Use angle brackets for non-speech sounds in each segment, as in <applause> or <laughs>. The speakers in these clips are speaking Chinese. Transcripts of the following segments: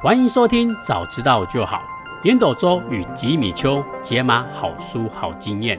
欢迎收听《早知道就好》，烟斗周与吉米秋解码好书好经验。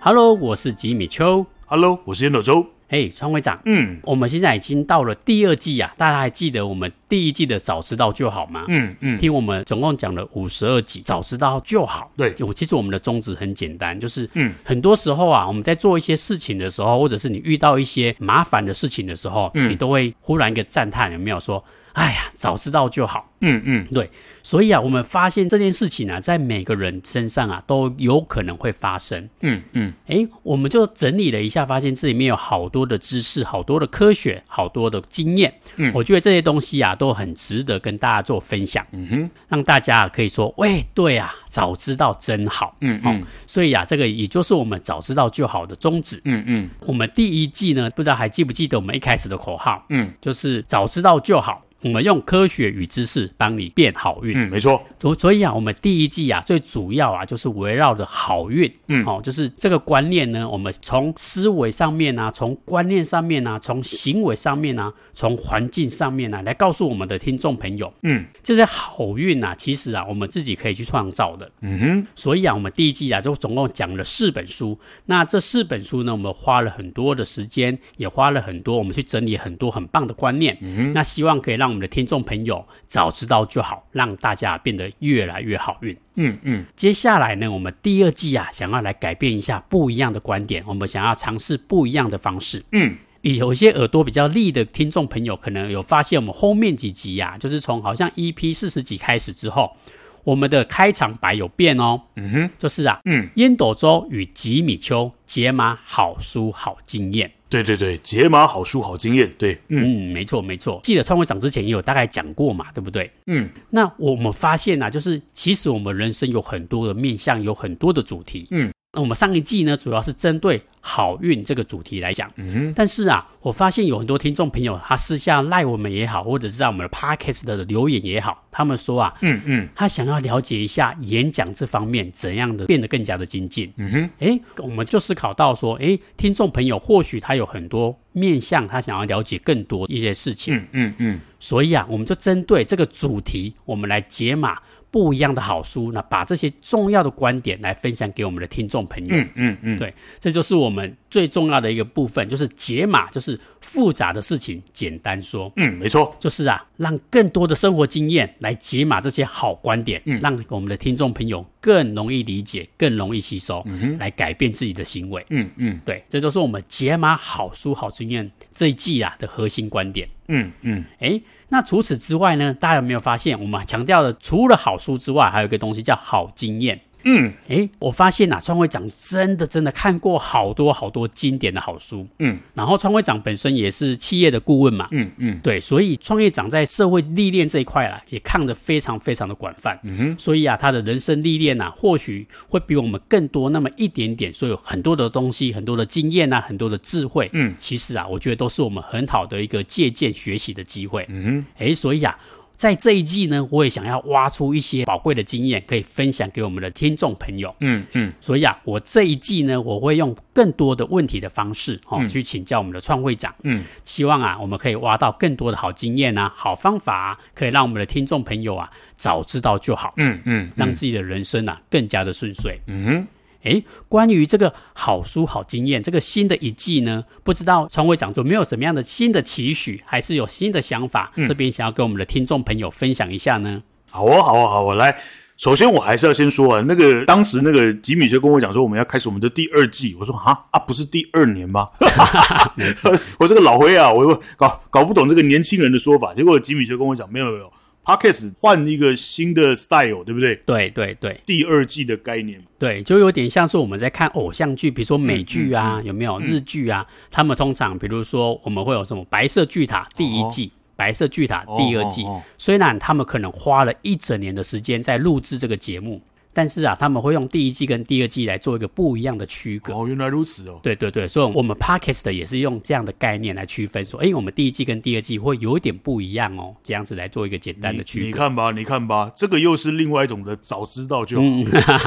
Hello，我是吉米秋。Hello，我是烟斗周。嘿，川会长，嗯，我们现在已经到了第二季啊，大家还记得我们第一季的《早知道就好》吗？嗯嗯，听我们总共讲了五十二集，《早知道就好》。对，我其实我们的宗旨很简单，就是嗯，很多时候啊，我们在做一些事情的时候，或者是你遇到一些麻烦的事情的时候，嗯，你都会忽然一个赞叹，有没有说？哎呀，早知道就好。嗯嗯，对，所以啊，我们发现这件事情啊，在每个人身上啊，都有可能会发生。嗯嗯，哎，我们就整理了一下，发现这里面有好多的知识，好多的科学，好多的经验。嗯，我觉得这些东西啊，都很值得跟大家做分享。嗯哼，让大家可以说，喂，对啊，早知道真好。嗯嗯，哦，所以啊，这个也就是我们早知道就好的宗旨。嗯嗯，我们第一季呢，不知道还记不记得我们一开始的口号？嗯，就是早知道就好。我们用科学与知识帮你变好运。嗯，没错。所所以啊，我们第一季啊，最主要啊，就是围绕着好运。嗯，好、哦，就是这个观念呢，我们从思维上面啊，从观念上面啊，从行为上面啊，从环境上面啊，来告诉我们的听众朋友，嗯，这些好运啊，其实啊，我们自己可以去创造的。嗯哼。所以啊，我们第一季啊，就总共讲了四本书。那这四本书呢，我们花了很多的时间，也花了很多，我们去整理很多很棒的观念。嗯哼。那希望可以让我们的听众朋友。早知道就好，让大家变得越来越好运。嗯嗯，接下来呢，我们第二季啊，想要来改变一下不一样的观点，我们想要尝试不一样的方式。嗯，有一些耳朵比较利的听众朋友，可能有发现我们后面几集呀、啊，就是从好像 EP 四十几开始之后，我们的开场白有变哦。嗯哼，就是啊，嗯，烟斗周与吉米丘解码好书好经验。对对对，解码好书好经验，对，嗯，嗯，没错没错。记得创会长之前也有大概讲过嘛，对不对？嗯，那我们发现啊，就是其实我们人生有很多的面向，有很多的主题。嗯，那我们上一季呢，主要是针对好运这个主题来讲。嗯哼，但是啊，我发现有很多听众朋友，他私下赖我们也好，或者是在我们的 Podcast 的留言也好，他们说啊，嗯嗯，他想要了解一下演讲这方面怎样的变得更加的精进。嗯哼，哎，我们就思考到说，哎，听众朋友或许他有很多面向，他想要了解更多一些事情。嗯嗯嗯，所以啊，我们就针对这个主题，我们来解码不一样的好书，那把这些重要的观点来分享给我们的听众朋友。嗯嗯嗯，对，这就是我们最重要的一个部分，就是解码，就是复杂的事情简单说。嗯，没错，就是啊，让更多的生活经验来解码这些好观点，嗯，让我们的听众朋友更容易理解，更容易吸收，来改变自己的行为。嗯嗯，对，这就是我们解码好书好经验这一季啊的核心观点。嗯嗯，哎。那除此之外呢？大家有没有发现，我们强调的除了好书之外，还有一个东西叫好经验。嗯，诶，我发现啊，创会长真的真的看过好多好多经典的好书。嗯，然后创会长本身也是企业的顾问嘛。嗯嗯，对，所以创业长在社会历练这一块啊，也看得非常非常的广泛。嗯哼，所以啊，他的人生历练啊，或许会比我们更多那么一点点，所以有很多的东西，很多的经验啊，很多的智慧。嗯，其实啊，我觉得都是我们很好的一个借鉴学习的机会。嗯哼，诶，所以啊。在这一季呢，我也想要挖出一些宝贵的经验，可以分享给我们的听众朋友。嗯嗯，所以啊，我这一季呢，我会用更多的问题的方式，哦，嗯、去请教我们的创会长。嗯，希望啊，我们可以挖到更多的好经验啊，好方法啊，可以让我们的听众朋友啊，早知道就好。嗯嗯，让自己的人生啊更加的顺遂。嗯哼。诶，关于这个好书好经验，这个新的一季呢，不知道创会长有没有什么样的新的期许，还是有新的想法？嗯、这边想要跟我们的听众朋友分享一下呢？好哦，好哦，好哦，来，首先我还是要先说啊，那个当时那个吉米就跟我讲说，我们要开始我们的第二季，我说啊啊，不是第二年吗？<laughs> 我这个老灰啊，我搞搞不懂这个年轻人的说法，结果吉米就跟我讲，没有没有。Podcast 换一个新的 style，对不对？对对对，第二季的概念，对，就有点像是我们在看偶像剧，比如说美剧啊，嗯嗯嗯、有没有日剧啊？他们通常，比如说我们会有什么《白色巨塔》第一季，哦《白色巨塔》第二季，哦哦哦、虽然他们可能花了一整年的时间在录制这个节目。但是啊，他们会用第一季跟第二季来做一个不一样的区隔。哦，原来如此哦。对对对，所以我们 Podcast 也是用这样的概念来区分，说，哎，我们第一季跟第二季会有一点不一样哦，这样子来做一个简单的区隔。你看吧，你看吧，这个又是另外一种的早知道就好。嗯、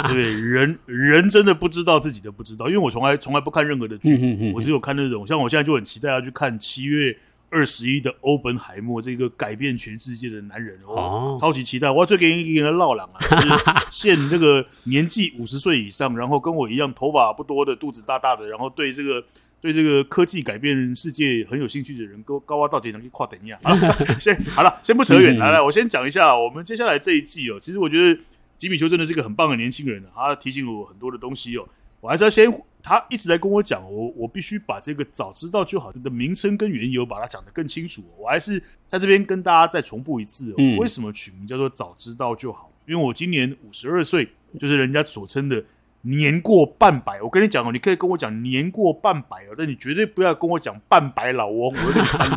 对，<laughs> 人人真的不知道自己的不知道，因为我从来从来不看任何的剧，我只有看那种，像我现在就很期待要去看七月二十一的欧本海默这个改变全世界的男人哦，哦超级期待！我要最给你一个人唠朗啊，<laughs> 就是现那个年纪五十岁以上，然后跟我一样头发不多的，肚子大大的，然后对这个对这个科技改变世界很有兴趣的人，高高啊，到底能去跨等一下？<laughs> 好了，先好了，先不扯远，来来，我先讲一下我们接下来这一季哦。其实我觉得吉米丘真的是一个很棒的年轻人，他提醒了我很多的东西哦。我还是要先，他一直在跟我讲，我我必须把这个早知道就好的名称跟缘由把它讲得更清楚。我还是在这边跟大家再重复一次，嗯，为什么取名叫做早知道就好？因为我今年五十二岁，就是人家所称的年过半百。我跟你讲哦，你可以跟我讲年过半百哦，但你绝对不要跟我讲半百老翁，我有点烦。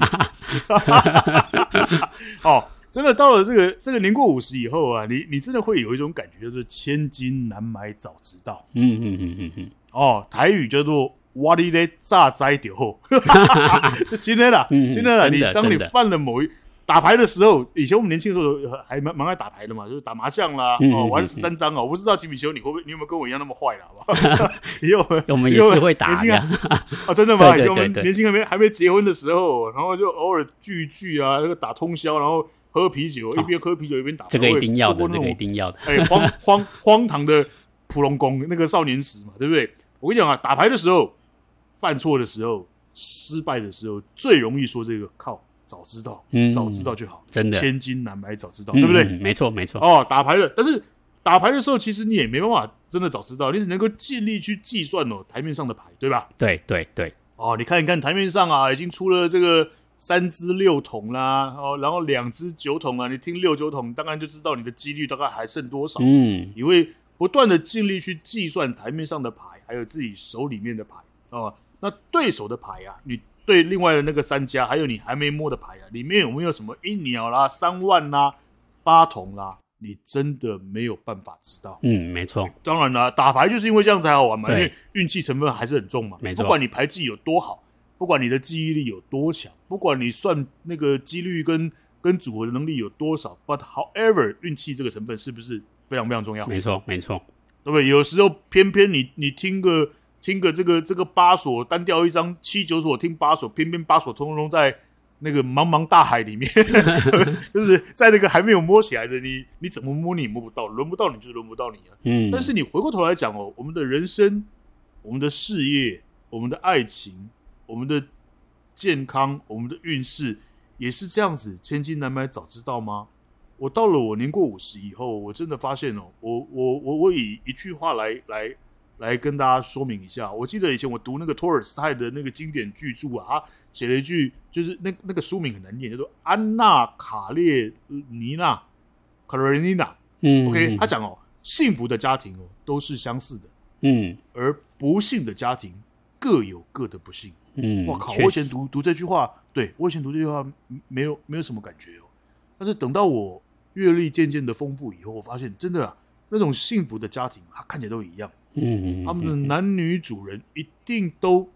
<laughs> 哦。真的到了这个这个年过五十以后啊，你你真的会有一种感觉，就是千金难买早知道。嗯嗯嗯嗯嗯。哦，台语叫做“哇哩嘞炸灾掉后”，<laughs> 就今天啦，今天啦，你当你犯了某一打牌的时候，以前我们年轻的时候还蛮蛮爱打牌的嘛，就是打麻将啦，哦，玩十三张哦。我不知道吉米修你会不会，你有没有跟我一样那么坏了？好不好？<laughs> <laughs> 以后我们也是会打的。啊，真的吗？以前我们年轻还没还没结婚的时候，然后就偶尔聚一聚啊，那个打通宵，然后。喝啤酒，一边喝啤酒一边打。这个一定要的，这个一定要的。哎，荒 <laughs> 荒荒唐的普龙宫那个少年时嘛，对不对？我跟你讲啊，打牌的时候，犯错的时候，失败的时候，最容易说这个靠早知道，嗯早知道就好，真的千金难买早知道，对不对？没错，没错。哦，打牌了，但是打牌的时候，其实你也没办法真的早知道，你只能够尽力去计算哦台面上的牌，对吧？对对对。哦，你看一看台面上啊，已经出了这个。三支六筒啦，哦，然后两支九筒啊，你听六九筒，当然就知道你的几率大概还剩多少。嗯，你会不断的尽力去计算台面上的牌，还有自己手里面的牌哦。那对手的牌啊，你对另外的那个三家，还有你还没摸的牌啊，里面有没有什么一鸟啦、三万啦、八筒啦？你真的没有办法知道。嗯，没错。当然啦，打牌就是因为这样才好玩嘛，因为运气成分还是很重嘛。没错，不管你牌技有多好。不管你的记忆力有多强，不管你算那个几率跟跟组合的能力有多少，but however，运气这个成分是不是非常非常重要？没错，没错，对不对？有时候偏偏你你听个听个这个这个八所单调一张七九所听八所，偏偏八所通通在那个茫茫大海里面，<laughs> 就是在那个还没有摸起来的你，你怎么摸你也摸不到，轮不到你就轮不到你啊。嗯。但是你回过头来讲哦，我们的人生、我们的事业、我们的爱情。我们的健康，我们的运势也是这样子，千金难买早知道吗？我到了我年过五十以后，我真的发现哦，我我我我以一句话来来来跟大家说明一下。我记得以前我读那个托尔斯泰的那个经典巨著啊，他写了一句，就是那那个书名很难念，叫做《安娜卡列尼娜》卡列尼娜。嗯，OK，他讲哦，幸福的家庭哦都是相似的，嗯，而不幸的家庭各有各的不幸。嗯，我靠！我以前读读这句话，对，我以前读这句话没有没有什么感觉哦。但是等到我阅历渐渐的丰富以后，我发现真的啊，那种幸福的家庭，他看起来都一样。嗯，他们的男女主人一定都，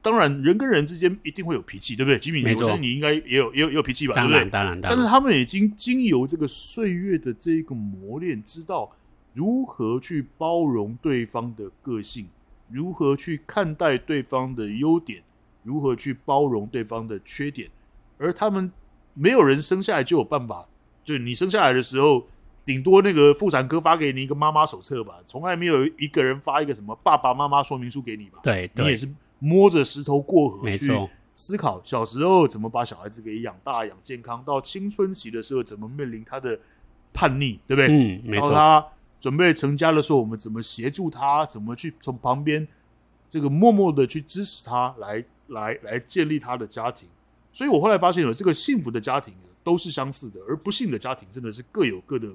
当然人跟人之间一定会有脾气，对不对？吉米，我觉得你应该也有也有也有脾气吧？对不对？当然，当然。但是他们已经经由这个岁月的这个磨练，知道如何去包容对方的个性，如何去看待对方的优点。如何去包容对方的缺点，而他们没有人生下来就有办法。就你生下来的时候，顶多那个妇产科发给你一个妈妈手册吧，从来没有一个人发一个什么爸爸妈妈说明书给你吧？对，你也是摸着石头过河去思考，小时候怎么把小孩子给养大、养健康，到青春期的时候怎么面临他的叛逆，对不对？嗯，没错。然后他准备成家的时候，我们怎么协助他？怎么去从旁边这个默默的去支持他来？来来建立他的家庭，所以我后来发现，有这个幸福的家庭都是相似的，而不幸的家庭真的是各有各的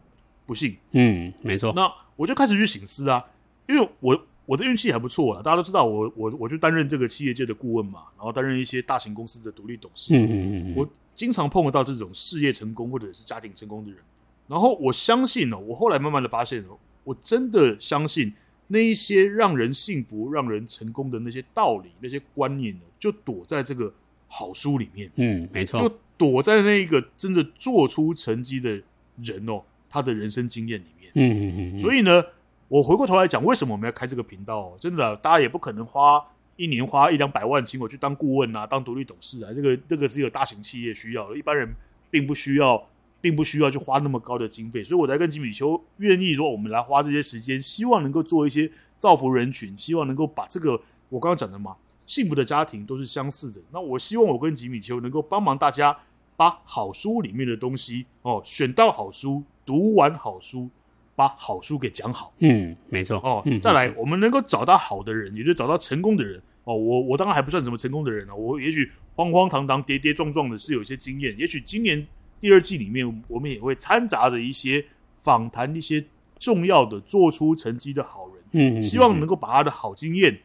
不幸。嗯，没错。那我就开始去醒思啊，因为我我的运气还不错啊，大家都知道我我我就担任这个企业界的顾问嘛，然后担任一些大型公司的独立董事。嗯嗯嗯。我经常碰得到这种事业成功或者是家庭成功的人，然后我相信呢，我后来慢慢的发现，我真的相信。那一些让人幸福、让人成功的那些道理、那些观念呢，就躲在这个好书里面。嗯，没错，就躲在那一个真的做出成绩的人哦，他的人生经验里面。嗯嗯嗯。所以呢，我回过头来讲，为什么我们要开这个频道？真的，大家也不可能花一年花一两百万请我去当顾问啊，当独立董事啊，这个这个是一个大型企业需要的，一般人并不需要，并不需要去花那么高的经费，所以我才跟吉米丘愿意说，我们来花这些时间，希望能够做一些造福人群，希望能够把这个我刚刚讲的嘛，幸福的家庭都是相似的。那我希望我跟吉米丘能够帮忙大家，把好书里面的东西哦，选到好书，读完好书。把好书给讲好，嗯，没错哦。嗯、再来，我们能够找到好的人，也就找到成功的人哦。我我当然还不算什么成功的人呢，我也许慌慌张张、跌跌撞撞的是有一些经验。也许今年第二季里面，我们也会掺杂着一些访谈一些重要的做出成绩的好人，嗯，希望能够把他的好经验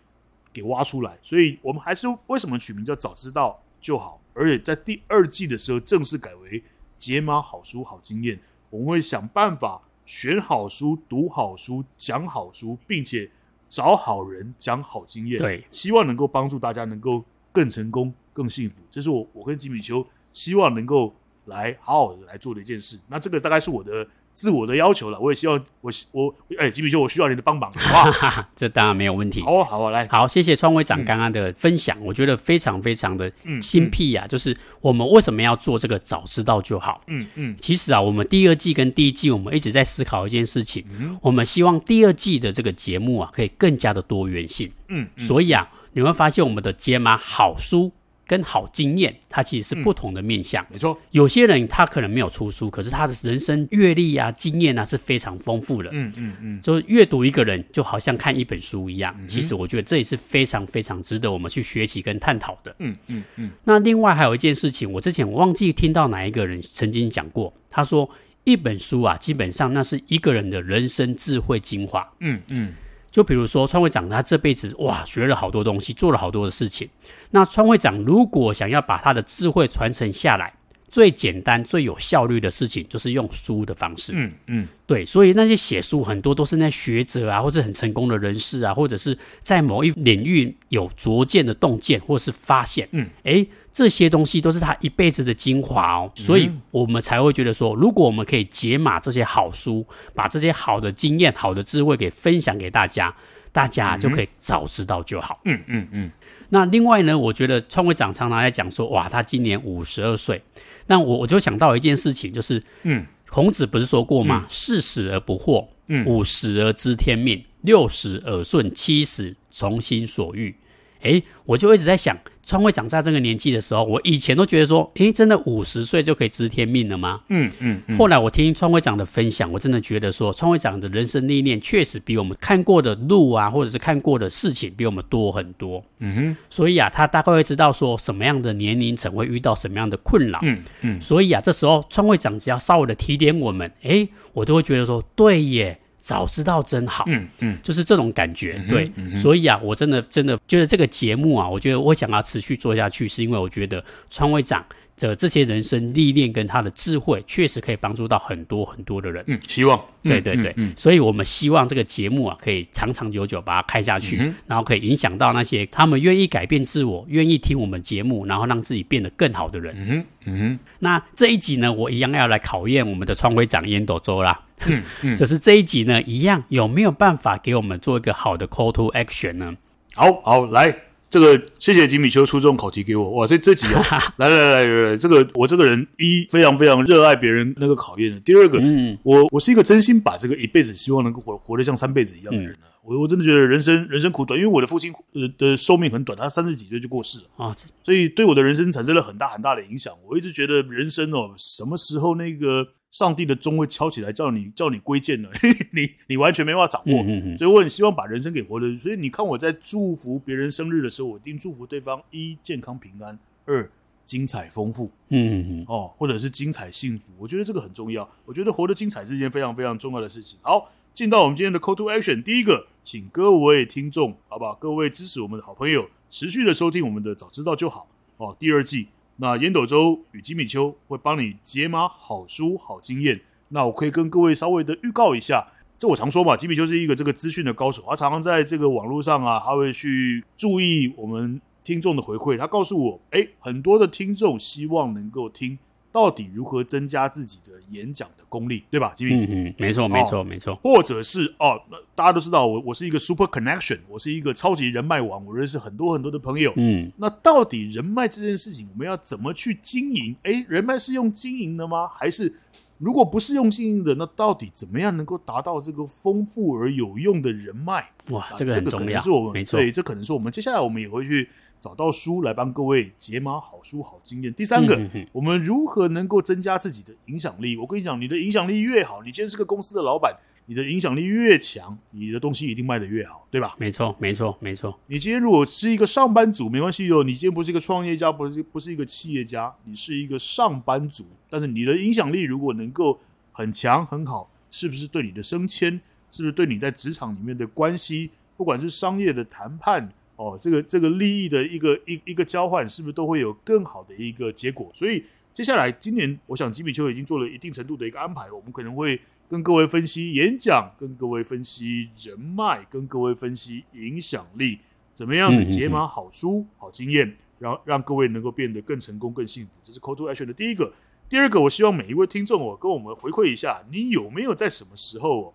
给挖出来。所以我们还是为什么取名叫早知道就好，而且在第二季的时候正式改为解码好书好经验，我们会想办法。选好书、读好书、讲好书，并且找好人讲好经验，对，希望能够帮助大家能够更成功、更幸福。这是我我跟吉米修希望能够来好好的来做的一件事。那这个大概是我的。自我的要求了，我也希望我我哎，吉米兄，我需要你的帮忙，好不好？<laughs> 这当然没有问题。好啊，好啊，来，好，谢谢川会长刚刚的分享，嗯、我觉得非常非常的精辟啊。嗯嗯、就是我们为什么要做这个早知道就好？嗯嗯。嗯其实啊，我们第二季跟第一季，我们一直在思考一件事情，嗯、我们希望第二季的这个节目啊，可以更加的多元性。嗯。嗯所以啊，你会发现我们的解码好书。跟好经验，它其实是不同的面向。嗯、没错，有些人他可能没有出书，可是他的人生阅历啊、经验啊是非常丰富的。嗯嗯嗯，就阅读一个人，就好像看一本书一样。嗯、其实我觉得这也是非常非常值得我们去学习跟探讨的。嗯嗯嗯。那另外还有一件事情，我之前我忘记听到哪一个人曾经讲过，他说一本书啊，基本上那是一个人的人生智慧精华。嗯嗯。嗯就比如说，川会长他这辈子哇，学了好多东西，做了好多的事情。那川会长如果想要把他的智慧传承下来，最简单、最有效率的事情，就是用书的方式。嗯嗯，对。所以那些写书很多都是那学者啊，或者很成功的人士啊，或者是在某一领域有拙见的洞见或是发现。嗯，诶。这些东西都是他一辈子的精华哦，所以我们才会觉得说，如果我们可以解码这些好书，把这些好的经验、好的智慧给分享给大家，大家就可以早知道就好。嗯嗯嗯。那另外呢，我觉得创会长常常在讲说，哇，他今年五十二岁，那我我就想到一件事情，就是，嗯，孔子不是说过吗？四十而不惑，嗯，五十而知天命，六十而顺，七十从心所欲。诶，我就一直在想。创会长在这个年纪的时候，我以前都觉得说，诶，真的五十岁就可以知天命了吗？嗯嗯。嗯后来我听创会长的分享，我真的觉得说，创会长的人生历练确实比我们看过的路啊，或者是看过的事情比我们多很多。嗯哼。所以啊，他大概会知道说什么样的年龄层会遇到什么样的困扰。嗯嗯。所以啊，这时候创会长只要稍微的提点我们，诶，我都会觉得说，对耶。早知道真好，嗯嗯，就是这种感觉，对，所以啊，我真的真的觉得这个节目啊，我觉得我想要持续做下去，是因为我觉得川会长的这些人生历练跟他的智慧，确实可以帮助到很多很多的人。嗯，希望，对对对，所以我们希望这个节目啊，可以长长久久把它开下去，然后可以影响到那些他们愿意改变自我、愿意听我们节目，然后让自己变得更好的人。嗯嗯，那这一集呢，我一样要来考验我们的川会长烟斗周啦。嗯嗯，就是这一集呢，一样有没有办法给我们做一个好的 call to action 呢？好好来，这个谢谢吉米修出这种考题给我，哇，这这集 <laughs> 啊，来来来来来，这个我这个人一非常非常热爱别人那个考验的，第二个，嗯，我我是一个真心把这个一辈子希望能够活活得像三辈子一样的人呢。我我真的觉得人生人生苦短，因为我的父亲呃的寿命很短，他三十几岁就过世了啊，所以对我的人生产生了很大很大的影响。我一直觉得人生哦，什么时候那个。上帝的钟会敲起来，叫你叫你归建呢，<laughs> 你你完全没办法掌握，嗯嗯嗯，所以我很希望把人生给活的。所以你看我在祝福别人生日的时候，我一定祝福对方一健康平安，二精彩丰富，嗯嗯嗯，哦，或者是精彩幸福。我觉得这个很重要。我觉得活得精彩是一件非常非常重要的事情。好，进到我们今天的 Call to Action，第一个，请各位听众，好不好？各位支持我们的好朋友，持续的收听我们的早知道就好哦。第二季。那烟斗周与吉米秋会帮你解码好书好经验。那我可以跟各位稍微的预告一下，这我常说嘛，吉米秋是一个这个资讯的高手，他常常在这个网络上啊，他会去注意我们听众的回馈。他告诉我，诶，很多的听众希望能够听到底如何增加自己的演讲的功力，对吧？吉米，嗯嗯，没错没错、哦、没错。或者是哦，大家都知道我我是一个 super connection，我是一个超级人脉网，我认识很多很多的朋友。嗯，那到底人脉这件事情，我们要怎么去经营？诶，人脉是用经营的吗？还是如果不是用经营的，那到底怎么样能够达到这个丰富而有用的人脉？哇，这个很重要，这个可能是我们没错，对，这可能是我们接下来我们也会去。找到书来帮各位解码好书好经验。第三个，嗯、哼哼我们如何能够增加自己的影响力？我跟你讲，你的影响力越好，你今天是个公司的老板，你的影响力越强，你的东西一定卖得越好，对吧？没错，没错，没错。你今天如果是一个上班族，没关系哦。你今天不是一个创业家，不是不是一个企业家，你是一个上班族，但是你的影响力如果能够很强很好，是不是对你的升迁，是不是对你在职场里面的关系，不管是商业的谈判？哦，这个这个利益的一个一一个交换，是不是都会有更好的一个结果？所以接下来今年，我想吉米丘已经做了一定程度的一个安排，我们可能会跟各位分析演讲，跟各位分析人脉，跟各位分析影响力，怎么样子解码好书、好经验，让让各位能够变得更成功、更幸福。这是 Call to Action 的第一个。第二个，我希望每一位听众哦，跟我们回馈一下，你有没有在什么时候哦，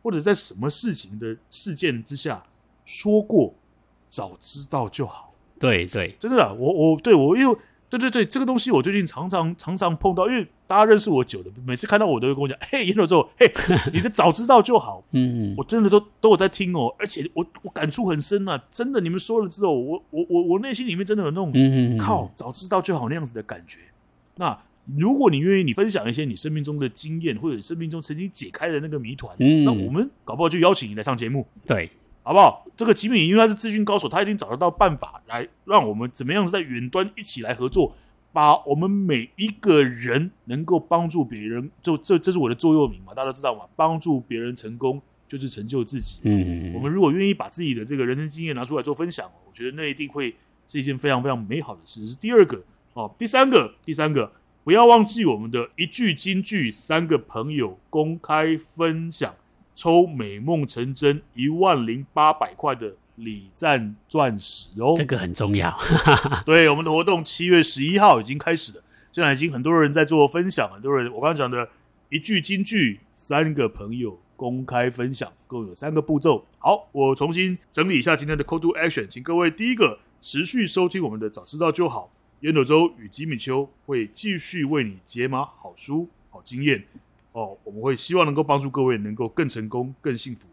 或者在什么事情的事件之下说过？早知道就好。对对，真的啦，我我对我因为对对对，这个东西我最近常常常常碰到，因为大家认识我久了，每次看到我都会跟我讲：“嘿，严斗，嘿，<laughs> 你的早知道就好。”嗯，我真的都都有在听哦，而且我我感触很深啊，真的，你们说了之后，我我我我内心里面真的有那种嗯靠早知道就好那样子的感觉。那如果你愿意，你分享一些你生命中的经验，或者你生命中曾经解开的那个谜团，嗯，那我们搞不好就邀请你来上节目。对。好不好？这个吉米，因为他是资讯高手，他一定找得到办法来让我们怎么样在远端一起来合作，把我们每一个人能够帮助别人，就这这是我的座右铭嘛，大家都知道嘛，帮助别人成功就是成就自己。嗯，我们如果愿意把自己的这个人生经验拿出来做分享，我觉得那一定会是一件非常非常美好的事。是第二个哦，第三个，第三个，不要忘记我们的一句金句，三个朋友公开分享。抽美梦成真一万零八百块的礼赞钻石哦，这个很重要。<laughs> 对，我们的活动七月十一号已经开始了，现在已经很多人在做分享，很多人我刚刚讲的一句金句，三个朋友公开分享，共有三个步骤。好，我重新整理一下今天的 Call to Action，请各位第一个持续收听我们的早知道就好，烟斗周与吉米秋会继续为你解码好书好经验。哦，我们会希望能够帮助各位能够更成功、更幸福。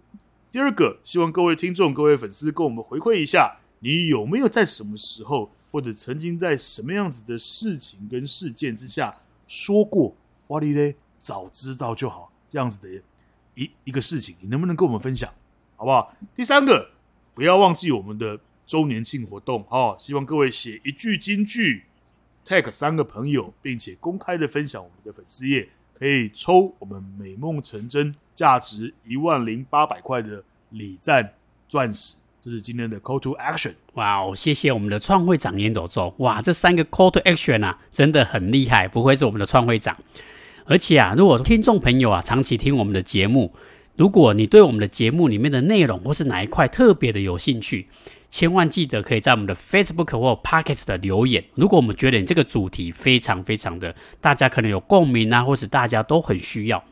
第二个，希望各位听众、各位粉丝跟我们回馈一下，你有没有在什么时候，或者曾经在什么样子的事情跟事件之下说过“哇哩嘞，早知道就好”这样子的一一个事情，你能不能跟我们分享，好不好？第三个，不要忘记我们的周年庆活动哦，希望各位写一句金句，tag 三个朋友，并且公开的分享我们的粉丝页。可以抽我们美梦成真价值一万零八百块的礼赞钻石，这是今天的 Call to Action。哇哦，谢谢我们的创会长烟斗周。哇，这三个 Call to Action 啊，真的很厉害，不愧是我们的创会长。而且啊，如果听众朋友啊长期听我们的节目，如果你对我们的节目里面的内容或是哪一块特别的有兴趣，千万记得可以在我们的 Facebook 或 Pocket 的留言。如果我们觉得你这个主题非常非常的，大家可能有共鸣啊，或是大家都很需要。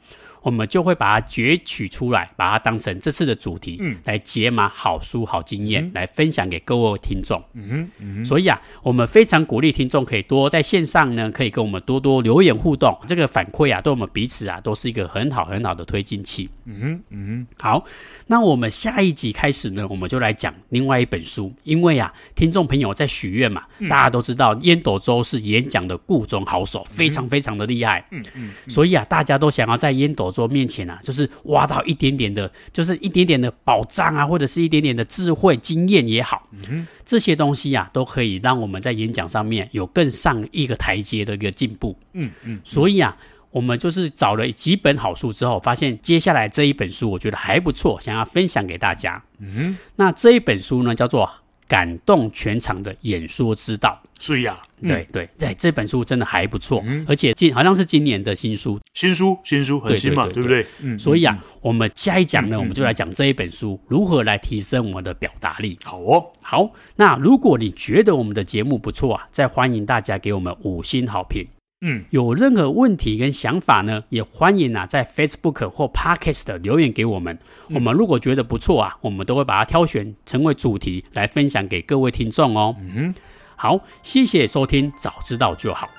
我们就会把它攫取出来，把它当成这次的主题，嗯，来解码好书、好经验，嗯、来分享给各位听众。嗯嗯，所以啊，我们非常鼓励听众可以多在线上呢，可以跟我们多多留言互动。这个反馈啊，对我们彼此啊，都是一个很好很好的推进器。嗯哼，嗯哼，好，那我们下一集开始呢，我们就来讲另外一本书。因为啊，听众朋友在许愿嘛，嗯、大家都知道烟斗周是演讲的故中好手，非常非常的厉害。嗯嗯，嗯，所以啊，大家都想要在烟斗桌面前啊，就是挖到一点点的，就是一点点的宝藏啊，或者是一点点的智慧经验也好，嗯，这些东西啊，都可以让我们在演讲上面有更上一个台阶的一个进步。嗯嗯，所以啊，我们就是找了几本好书之后，发现接下来这一本书我觉得还不错，想要分享给大家。嗯，那这一本书呢，叫做。感动全场的演说之道，是呀啊，对对对，这本书真的还不错，嗯、而且今好像是今年的新书，新书新书很新嘛，对，对，对，对，对不对？嗯，所以啊，嗯、我们下一讲呢，嗯、我们就来讲这一本书、嗯、如何来提升我们的表达力。好哦，好，那如果你觉得我们的节目不错啊，再欢迎大家给我们五星好评。嗯，有任何问题跟想法呢，也欢迎啊在 Facebook 或 Podcast 留言给我们。我们如果觉得不错啊，我们都会把它挑选成为主题来分享给各位听众哦。嗯，好，谢谢收听，早知道就好。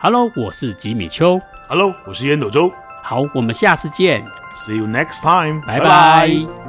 Hello，我是吉米秋。Hello，我是烟斗周。好，我们下次见。See you next time。拜拜。